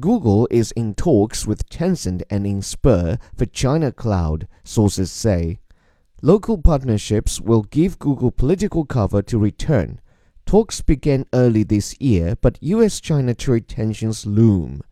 Google is in talks with Tencent and Inspur for China Cloud, sources say. Local partnerships will give Google political cover to return. Talks began early this year, but US China trade tensions loom.